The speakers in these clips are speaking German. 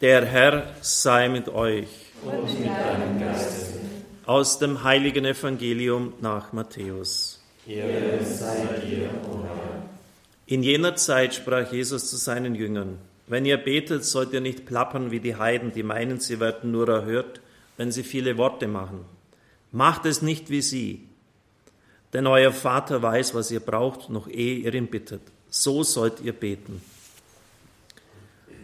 Der Herr sei mit euch. Und mit deinem Geiste. Aus dem heiligen Evangelium nach Matthäus. Ehre sei dir, o. In jener Zeit sprach Jesus zu seinen Jüngern, wenn ihr betet, sollt ihr nicht plappern wie die Heiden, die meinen, sie werden nur erhört, wenn sie viele Worte machen. Macht es nicht wie sie, denn euer Vater weiß, was ihr braucht, noch ehe ihr ihn bittet. So sollt ihr beten.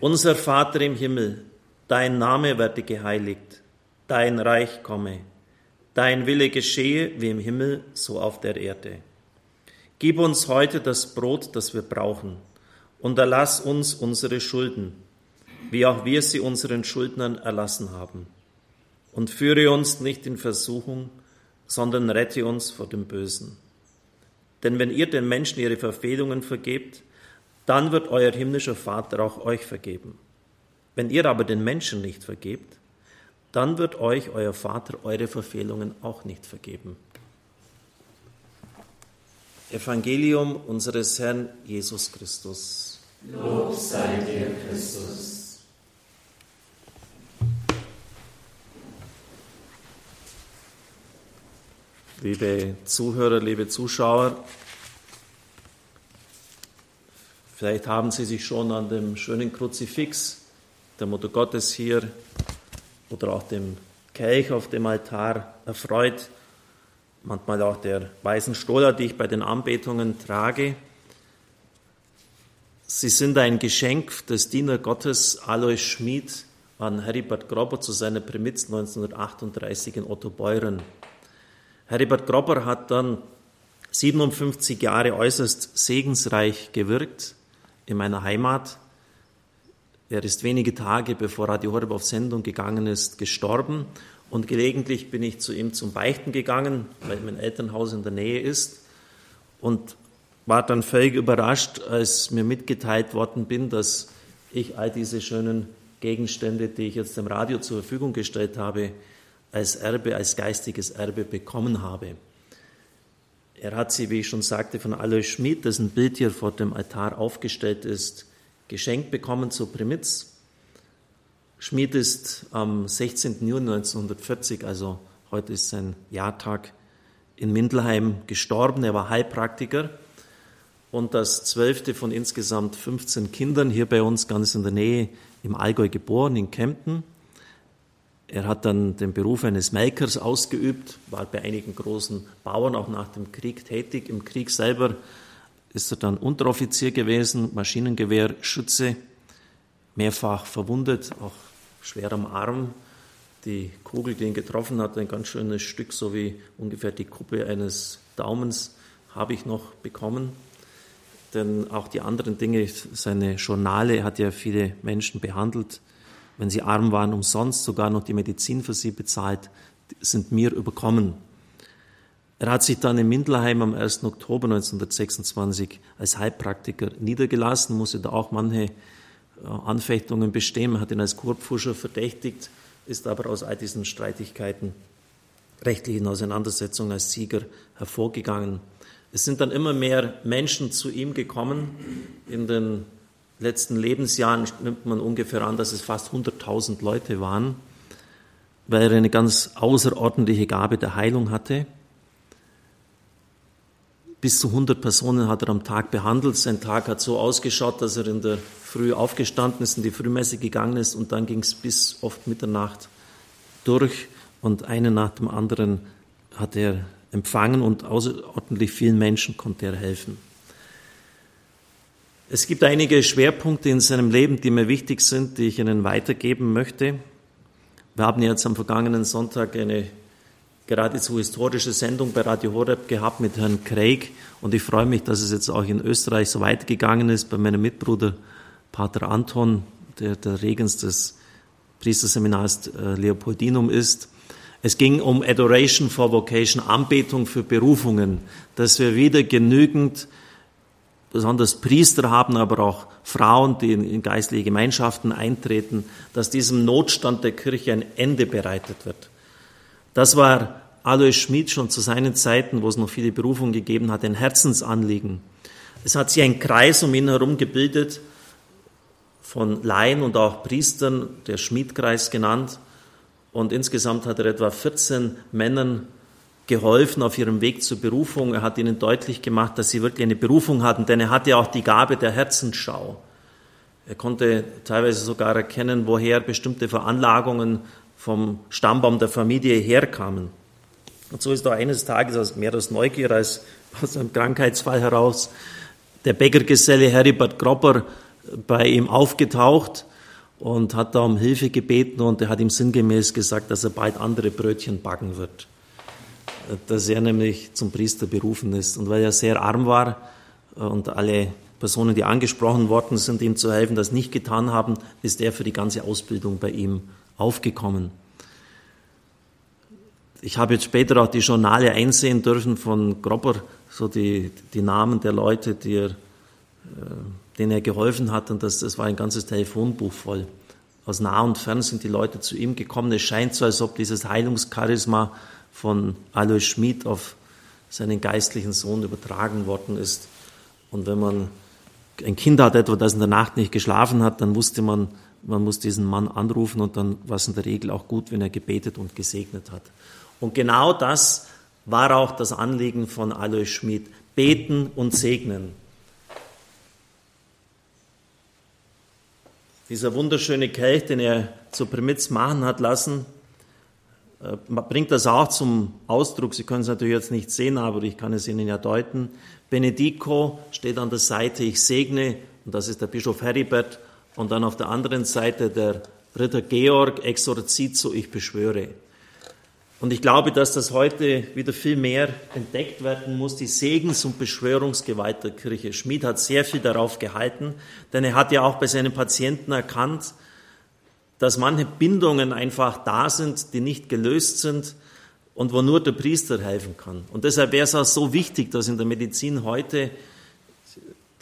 Unser Vater im Himmel, dein Name werde geheiligt, dein Reich komme, dein Wille geschehe wie im Himmel, so auf der Erde. Gib uns heute das Brot, das wir brauchen, und erlass uns unsere Schulden, wie auch wir sie unseren Schuldnern erlassen haben. Und führe uns nicht in Versuchung, sondern rette uns vor dem Bösen. Denn wenn ihr den Menschen ihre Verfehlungen vergebt, dann wird euer himmlischer Vater auch euch vergeben. Wenn ihr aber den Menschen nicht vergebt, dann wird euch euer Vater eure Verfehlungen auch nicht vergeben. Evangelium unseres Herrn Jesus Christus. Lob sei dir, Christus. Liebe Zuhörer, liebe Zuschauer, vielleicht haben Sie sich schon an dem schönen Kruzifix der Mutter Gottes hier oder auch dem Kelch auf dem Altar erfreut, manchmal auch der weißen Stola, die ich bei den Anbetungen trage. Sie sind ein Geschenk des Diener Gottes Alois Schmid an Heribert Grobber zu seiner Primiz 1938 in Ottobeuren. Heribert Grobber hat dann 57 Jahre äußerst segensreich gewirkt in meiner Heimat. Er ist wenige Tage bevor Radio Horeb auf Sendung gegangen ist, gestorben und gelegentlich bin ich zu ihm zum Beichten gegangen, weil mein Elternhaus in der Nähe ist und war dann völlig überrascht, als mir mitgeteilt worden bin, dass ich all diese schönen Gegenstände, die ich jetzt dem Radio zur Verfügung gestellt habe, als Erbe, als geistiges Erbe bekommen habe. Er hat sie, wie ich schon sagte, von Alois Schmid, dessen Bild hier vor dem Altar aufgestellt ist, geschenkt bekommen zur Primitz. Schmid ist am 16. Juni 1940, also heute ist sein Jahrtag, in Mindelheim gestorben. Er war Heilpraktiker und das zwölfte von insgesamt 15 Kindern hier bei uns ganz in der Nähe im Allgäu geboren, in Kempten. Er hat dann den Beruf eines Melkers ausgeübt, war bei einigen großen Bauern auch nach dem Krieg tätig. Im Krieg selber ist er dann Unteroffizier gewesen, Maschinengewehr, Schütze, mehrfach verwundet, auch schwer am Arm. Die Kugel, die ihn getroffen hat, ein ganz schönes Stück, so wie ungefähr die Kuppe eines Daumens, habe ich noch bekommen. Denn auch die anderen Dinge, seine Journale, hat ja viele Menschen behandelt wenn sie arm waren, umsonst sogar noch die Medizin für sie bezahlt, sind mir überkommen. Er hat sich dann in Mindelheim am 1. Oktober 1926 als Heilpraktiker niedergelassen, musste da auch manche äh, Anfechtungen bestehen. Man hat ihn als Kurpfuscher verdächtigt, ist aber aus all diesen Streitigkeiten, rechtlichen Auseinandersetzungen als Sieger hervorgegangen. Es sind dann immer mehr Menschen zu ihm gekommen in den letzten Lebensjahren nimmt man ungefähr an, dass es fast 100.000 Leute waren, weil er eine ganz außerordentliche Gabe der Heilung hatte. Bis zu 100 Personen hat er am Tag behandelt. Sein Tag hat so ausgeschaut, dass er in der Früh aufgestanden ist, in die Frühmesse gegangen ist und dann ging es bis oft Mitternacht durch und einen nach dem anderen hat er empfangen und außerordentlich vielen Menschen konnte er helfen. Es gibt einige Schwerpunkte in seinem Leben, die mir wichtig sind, die ich Ihnen weitergeben möchte. Wir haben jetzt am vergangenen Sonntag eine geradezu historische Sendung bei Radio Horeb gehabt mit Herrn Craig und ich freue mich, dass es jetzt auch in Österreich so weitergegangen ist bei meinem Mitbruder Pater Anton, der der Regens des Priesterseminars äh, Leopoldinum ist. Es ging um Adoration for Vocation, Anbetung für Berufungen, dass wir wieder genügend besonders Priester haben, aber auch Frauen, die in, geistliche Gemeinschaften eintreten, dass diesem Notstand der Kirche ein Ende bereitet wird. Das war Alois Schmid schon zu seinen Zeiten, wo es noch viele Berufungen gegeben hat, ein Herzensanliegen. Es hat sich ein Kreis um ihn herum gebildet von Laien und auch Priestern, der Schmiedkreis genannt. Und insgesamt hat er etwa 14 Männern geholfen auf ihrem Weg zur Berufung. Er hat ihnen deutlich gemacht, dass sie wirklich eine Berufung hatten, denn er hatte auch die Gabe der Herzensschau. Er konnte teilweise sogar erkennen, woher bestimmte Veranlagungen vom Stammbaum der Familie herkamen. Und so ist da eines Tages mehr aus Neugier als aus einem Krankheitsfall heraus der Bäckergeselle Heribert Gropper bei ihm aufgetaucht und hat da um Hilfe gebeten und er hat ihm sinngemäß gesagt, dass er bald andere Brötchen backen wird. Dass er nämlich zum Priester berufen ist. Und weil er sehr arm war und alle Personen, die angesprochen worden sind, ihm zu helfen, das nicht getan haben, ist er für die ganze Ausbildung bei ihm aufgekommen. Ich habe jetzt später auch die Journale einsehen dürfen von Gropper, so die, die Namen der Leute, die er, äh, denen er geholfen hat. Und das, das war ein ganzes Telefonbuch voll. Aus nah und fern sind die Leute zu ihm gekommen. Es scheint so, als ob dieses Heilungscharisma von Alois Schmid auf seinen geistlichen Sohn übertragen worden ist. Und wenn man ein Kind hat, etwa das in der Nacht nicht geschlafen hat, dann wusste man, man muss diesen Mann anrufen und dann war es in der Regel auch gut, wenn er gebetet und gesegnet hat. Und genau das war auch das Anliegen von Alois Schmid. Beten und segnen. Dieser wunderschöne Kelch, den er zur Primitz machen hat lassen, bringt das auch zum Ausdruck. Sie können es natürlich jetzt nicht sehen, aber ich kann es Ihnen ja deuten. Benedico steht an der Seite, ich segne, und das ist der Bischof Heribert, und dann auf der anderen Seite der Ritter Georg, exorzizo, ich beschwöre. Und ich glaube, dass das heute wieder viel mehr entdeckt werden muss, die Segens- und Beschwörungsgewalt der Kirche. Schmid hat sehr viel darauf gehalten, denn er hat ja auch bei seinen Patienten erkannt, dass manche Bindungen einfach da sind, die nicht gelöst sind und wo nur der Priester helfen kann. Und deshalb wäre es auch so wichtig, dass in der Medizin heute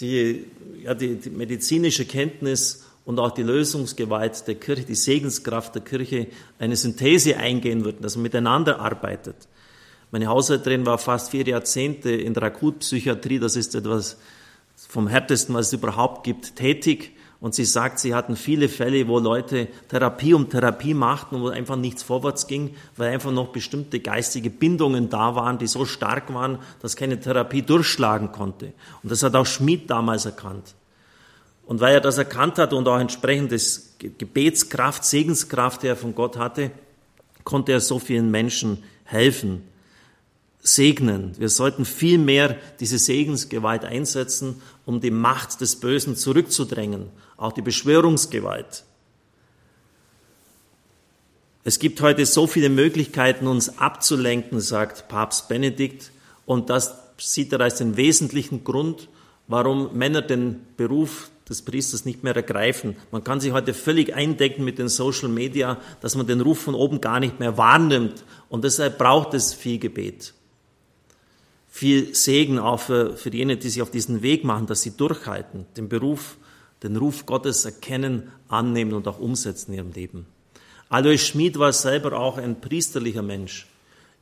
die, ja, die, die medizinische Kenntnis und auch die Lösungsgewalt der Kirche, die Segenskraft der Kirche eine Synthese eingehen wird, dass man miteinander arbeitet. Meine Haushälterin war fast vier Jahrzehnte in der Akutpsychiatrie, das ist etwas vom härtesten, was es überhaupt gibt, tätig. Und sie sagt, sie hatten viele Fälle, wo Leute Therapie um Therapie machten und wo einfach nichts vorwärts ging, weil einfach noch bestimmte geistige Bindungen da waren, die so stark waren, dass keine Therapie durchschlagen konnte. Und das hat auch Schmid damals erkannt. Und weil er das erkannt hat und auch entsprechend des Gebetskraft, Segenskraft, die er von Gott hatte, konnte er so vielen Menschen helfen, segnen. Wir sollten viel mehr diese Segensgewalt einsetzen, um die Macht des Bösen zurückzudrängen, auch die Beschwörungsgewalt. Es gibt heute so viele Möglichkeiten, uns abzulenken, sagt Papst Benedikt, und das sieht er als den wesentlichen Grund, warum Männer den Beruf des Priesters nicht mehr ergreifen. Man kann sich heute völlig eindecken mit den Social Media, dass man den Ruf von oben gar nicht mehr wahrnimmt. Und deshalb braucht es viel Gebet. Viel Segen auch für, für jene, die sich auf diesen Weg machen, dass sie durchhalten, den Beruf, den Ruf Gottes erkennen, annehmen und auch umsetzen in ihrem Leben. Alois Schmid war selber auch ein priesterlicher Mensch.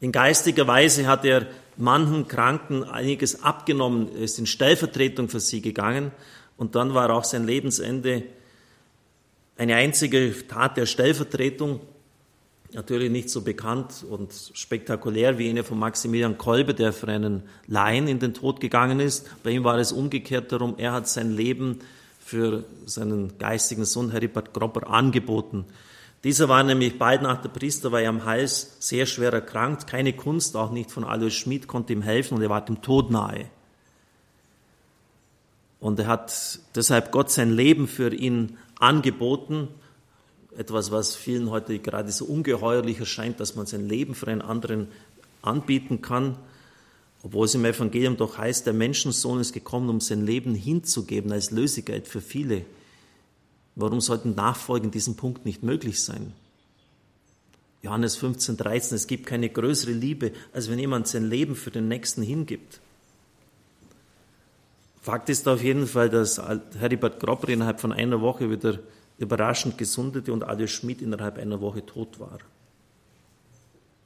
In geistiger Weise hat er manchen Kranken einiges abgenommen, ist in Stellvertretung für sie gegangen und dann war auch sein Lebensende eine einzige Tat der Stellvertretung, natürlich nicht so bekannt und spektakulär wie jene von Maximilian Kolbe, der für einen Laien in den Tod gegangen ist. Bei ihm war es umgekehrt darum, er hat sein Leben für seinen geistigen Sohn Heribert Gropper angeboten. Dieser war nämlich bald nach der Priesterweihe am Hals sehr schwer erkrankt. Keine Kunst, auch nicht von Alois Schmid, konnte ihm helfen und er war dem Tod nahe. Und er hat deshalb Gott sein Leben für ihn angeboten. Etwas, was vielen heute gerade so ungeheuerlich erscheint, dass man sein Leben für einen anderen anbieten kann. Obwohl es im Evangelium doch heißt, der Menschensohn ist gekommen, um sein Leben hinzugeben als Lösigkeit für viele. Warum sollten Nachfolgen in diesem Punkt nicht möglich sein? Johannes 15, 13, es gibt keine größere Liebe, als wenn jemand sein Leben für den Nächsten hingibt. Fakt ist auf jeden Fall, dass Heribert Gropper innerhalb von einer Woche wieder überraschend gesundete und Alois Schmidt innerhalb einer Woche tot war.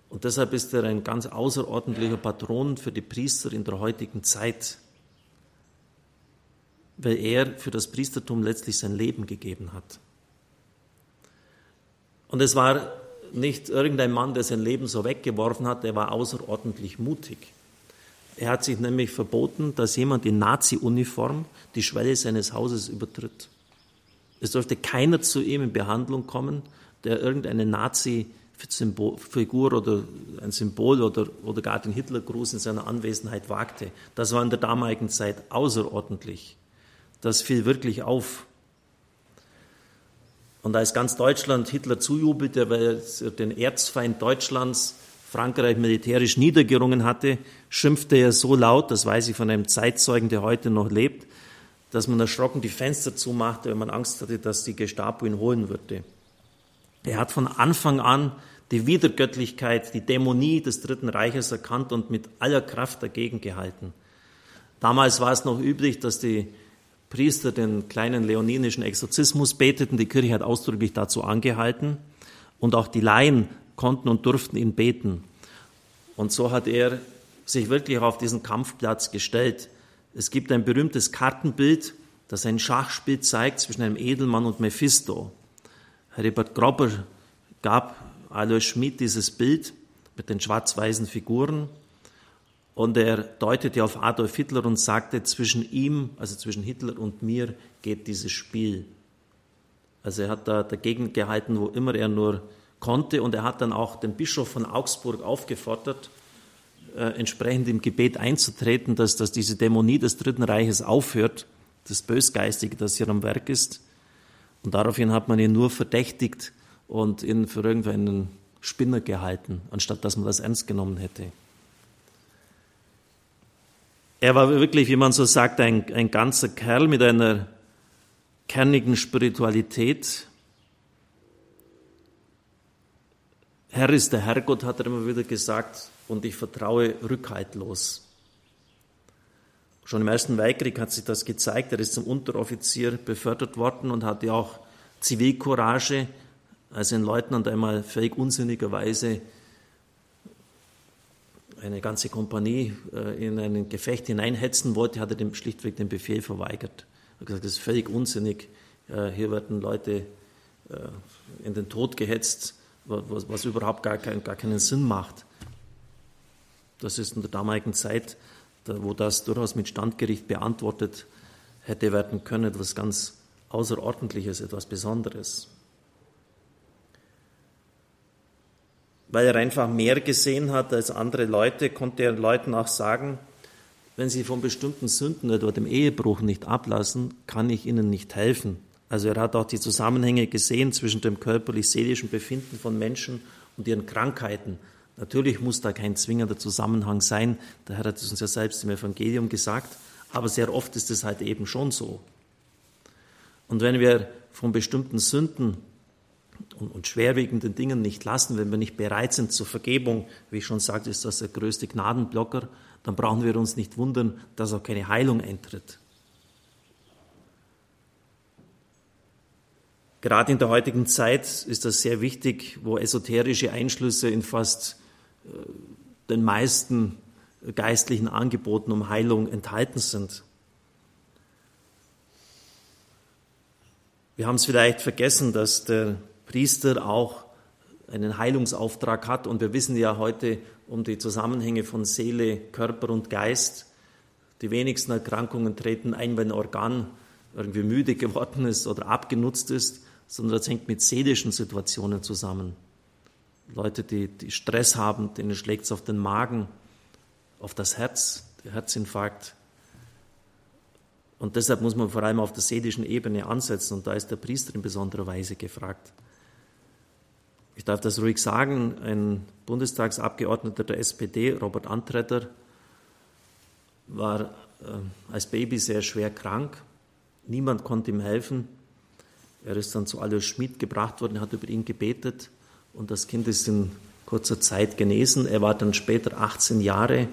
Und deshalb ist er ein ganz außerordentlicher Patron für die Priester in der heutigen Zeit. weil er für das Priestertum letztlich sein Leben gegeben hat. Und es war nicht irgendein Mann, der sein Leben so weggeworfen hat, der war außerordentlich mutig. Er hat sich nämlich verboten, dass jemand in Nazi-Uniform die Schwelle seines Hauses übertritt. Es durfte keiner zu ihm in Behandlung kommen, der irgendeine Nazi-Figur oder ein Symbol oder, oder gar den Hitlergruß in seiner Anwesenheit wagte. Das war in der damaligen Zeit außerordentlich. Das fiel wirklich auf. Und als ganz Deutschland Hitler zujubelte, weil er den Erzfeind Deutschlands Frankreich militärisch niedergerungen hatte, schimpfte er so laut, das weiß ich von einem Zeitzeugen, der heute noch lebt, dass man erschrocken die Fenster zumachte, wenn man Angst hatte, dass die Gestapo ihn holen würde. Er hat von Anfang an die Wiedergöttlichkeit, die Dämonie des Dritten Reiches erkannt und mit aller Kraft dagegen gehalten. Damals war es noch üblich, dass die Priester den kleinen leoninischen Exorzismus beteten. Die Kirche hat ausdrücklich dazu angehalten. Und auch die Laien konnten und durften ihn beten. Und so hat er sich wirklich auf diesen Kampfplatz gestellt. Es gibt ein berühmtes Kartenbild, das ein Schachspiel zeigt zwischen einem Edelmann und Mephisto. Herbert Grobber gab Alois Schmidt dieses Bild mit den schwarz-weißen Figuren und er deutete auf Adolf Hitler und sagte, zwischen ihm, also zwischen Hitler und mir, geht dieses Spiel. Also er hat da dagegen gehalten, wo immer er nur konnte. Und er hat dann auch den Bischof von Augsburg aufgefordert, entsprechend im Gebet einzutreten, dass, dass diese Dämonie des Dritten Reiches aufhört, das Bösgeistige, das hier am Werk ist. Und daraufhin hat man ihn nur verdächtigt und ihn für irgendeinen Spinner gehalten, anstatt dass man das ernst genommen hätte. Er war wirklich, wie man so sagt, ein, ein ganzer Kerl mit einer kernigen Spiritualität, Herr ist der Herrgott, hat er immer wieder gesagt, und ich vertraue rückhaltlos. Schon im Ersten Weltkrieg hat sich das gezeigt. Er ist zum Unteroffizier befördert worden und hatte auch Zivilcourage, als ein Leutnant einmal völlig unsinnigerweise eine ganze Kompanie äh, in ein Gefecht hineinhetzen wollte, hat er dem schlichtweg den Befehl verweigert. Er hat gesagt, das ist völlig unsinnig. Hier werden Leute äh, in den Tod gehetzt was, überhaupt gar keinen Sinn macht. Das ist in der damaligen Zeit, wo das durchaus mit Standgericht beantwortet hätte werden können, etwas ganz Außerordentliches, etwas Besonderes. Weil er einfach mehr gesehen hat als andere Leute, konnte er Leuten auch sagen, wenn sie von bestimmten Sünden, etwa dem Ehebruch, nicht ablassen, kann ich ihnen nicht helfen. Also er hat auch die Zusammenhänge gesehen zwischen dem körperlich-seelischen Befinden von Menschen und ihren Krankheiten. Natürlich muss da kein zwingender Zusammenhang sein, der Herr hat es uns ja selbst im Evangelium gesagt, aber sehr oft ist es halt eben schon so. Und wenn wir von bestimmten Sünden und, schwerwiegenden Dingen nicht lassen, wenn wir nicht bereit sind zur Vergebung, wie ich schon sagte, ist das der größte Gnadenblocker, dann brauchen wir uns nicht wundern, dass auch keine Heilung eintritt. Gerade in der heutigen Zeit ist das sehr wichtig, wo esoterische Einschlüsse in fast den meisten geistlichen Angeboten um Heilung enthalten sind. Wir haben es vielleicht vergessen, dass der Priester auch einen Heilungsauftrag hat und wir wissen ja heute um die Zusammenhänge von Seele, Körper und Geist. Die wenigsten Erkrankungen treten ein, wenn ein Organ irgendwie müde geworden ist oder abgenutzt ist sondern das hängt mit seelischen Situationen zusammen. Leute, die, die Stress haben, denen schlägt es auf den Magen, auf das Herz, der Herzinfarkt. Und deshalb muss man vor allem auf der seelischen Ebene ansetzen und da ist der Priester in besonderer Weise gefragt. Ich darf das ruhig sagen, ein Bundestagsabgeordneter der SPD, Robert Antretter, war äh, als Baby sehr schwer krank. Niemand konnte ihm helfen. Er ist dann zu Alois Schmidt gebracht worden, hat über ihn gebetet und das Kind ist in kurzer Zeit genesen. Er war dann später 18 Jahre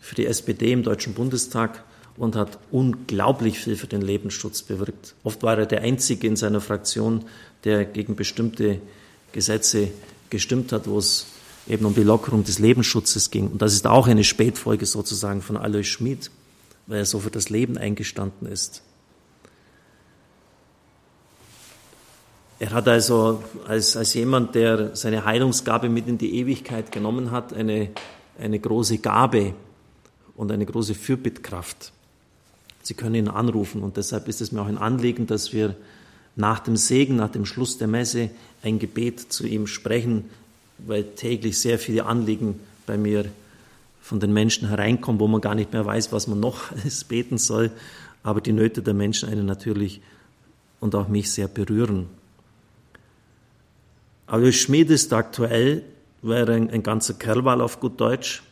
für die SPD im Deutschen Bundestag und hat unglaublich viel für den Lebensschutz bewirkt. Oft war er der Einzige in seiner Fraktion, der gegen bestimmte Gesetze gestimmt hat, wo es eben um die Lockerung des Lebensschutzes ging. Und das ist auch eine Spätfolge sozusagen von Alois Schmid, weil er so für das Leben eingestanden ist. Er hat also als, als jemand, der seine Heilungsgabe mit in die Ewigkeit genommen hat, eine, eine große Gabe und eine große Fürbittkraft. Sie können ihn anrufen und deshalb ist es mir auch ein Anliegen, dass wir nach dem Segen, nach dem Schluss der Messe ein Gebet zu ihm sprechen, weil täglich sehr viele Anliegen bei mir von den Menschen hereinkommen, wo man gar nicht mehr weiß, was man noch alles beten soll, aber die Nöte der Menschen einen natürlich und auch mich sehr berühren. Aber Schmied ist aktuell, wäre ein, ein ganzer Kerlwahl auf gut Deutsch,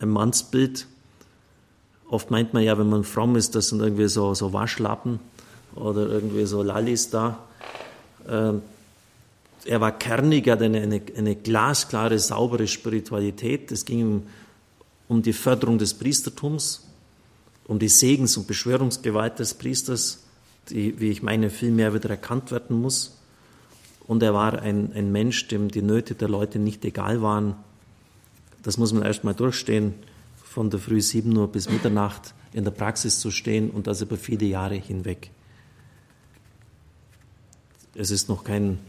ein Mannsbild. Oft meint man ja, wenn man fromm ist, das sind irgendwie so, so Waschlappen oder irgendwie so Lallis da. Ähm, er war kernig, er hatte eine, eine, eine, glasklare, saubere Spiritualität. Es ging ihm um die Förderung des Priestertums, um die Segens- und Beschwörungsgewalt des Priesters, die, wie ich meine, viel mehr wieder erkannt werden muss. Und er war ein, ein Mensch, dem die Nöte der Leute nicht egal waren. Das muss man erst mal durchstehen, von der Früh 7 Uhr bis Mitternacht in der Praxis zu stehen und das über viele Jahre hinweg. Es ist noch kein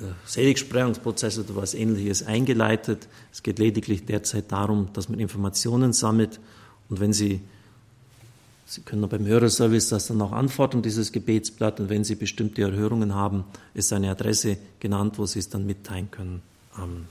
äh, Seligsprechungsprozess oder was ähnliches eingeleitet. Es geht lediglich derzeit darum, dass man Informationen sammelt und wenn Sie Sie können beim Hörerservice das dann auch antworten, dieses Gebetsblatt. Und wenn Sie bestimmte Erhörungen haben, ist eine Adresse genannt, wo Sie es dann mitteilen können. Amen.